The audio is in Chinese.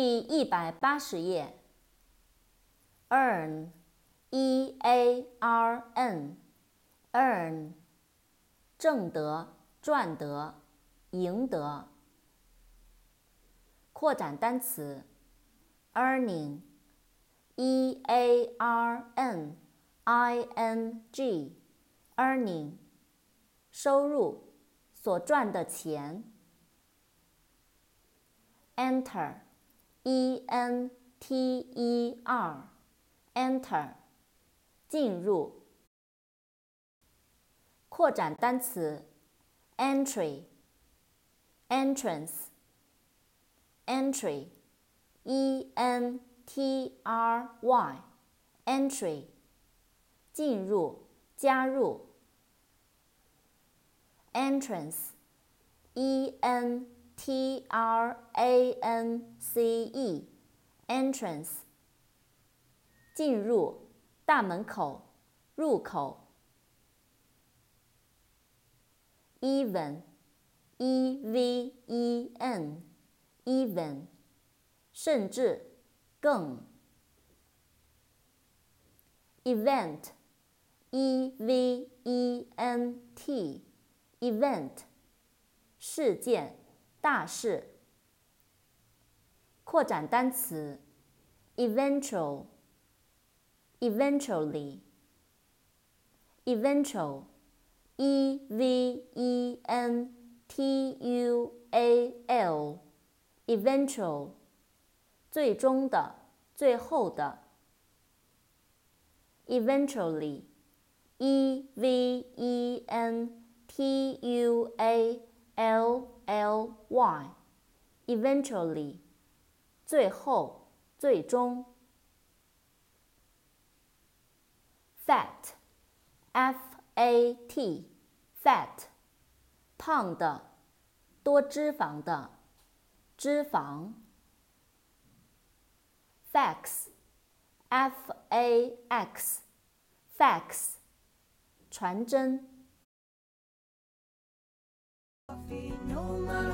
第一百八十页。earn，e a r n，earn，挣得、赚得、赢得。扩展单词，earning，e a r n i n g，earning，收入，所赚的钱。Enter e n t e r，enter，进入。扩展单词，entry，entrance。entry, e n t r y, entry, 进入、加入。entrance, e n t r a n c e, entrance, 进入、大门口、入口。even, e v e n even，甚至，更。event，e v e n t，event，事件， 大事。扩展单词，eventual，eventually，eventual，e v e n t u a l。eventual，最终的，最后的。eventually，e v e n t u a l l y，eventually，最后，最终。fat，f a t，fat，胖的，多脂肪的。脂肪。fax，f a x，fax，传真。No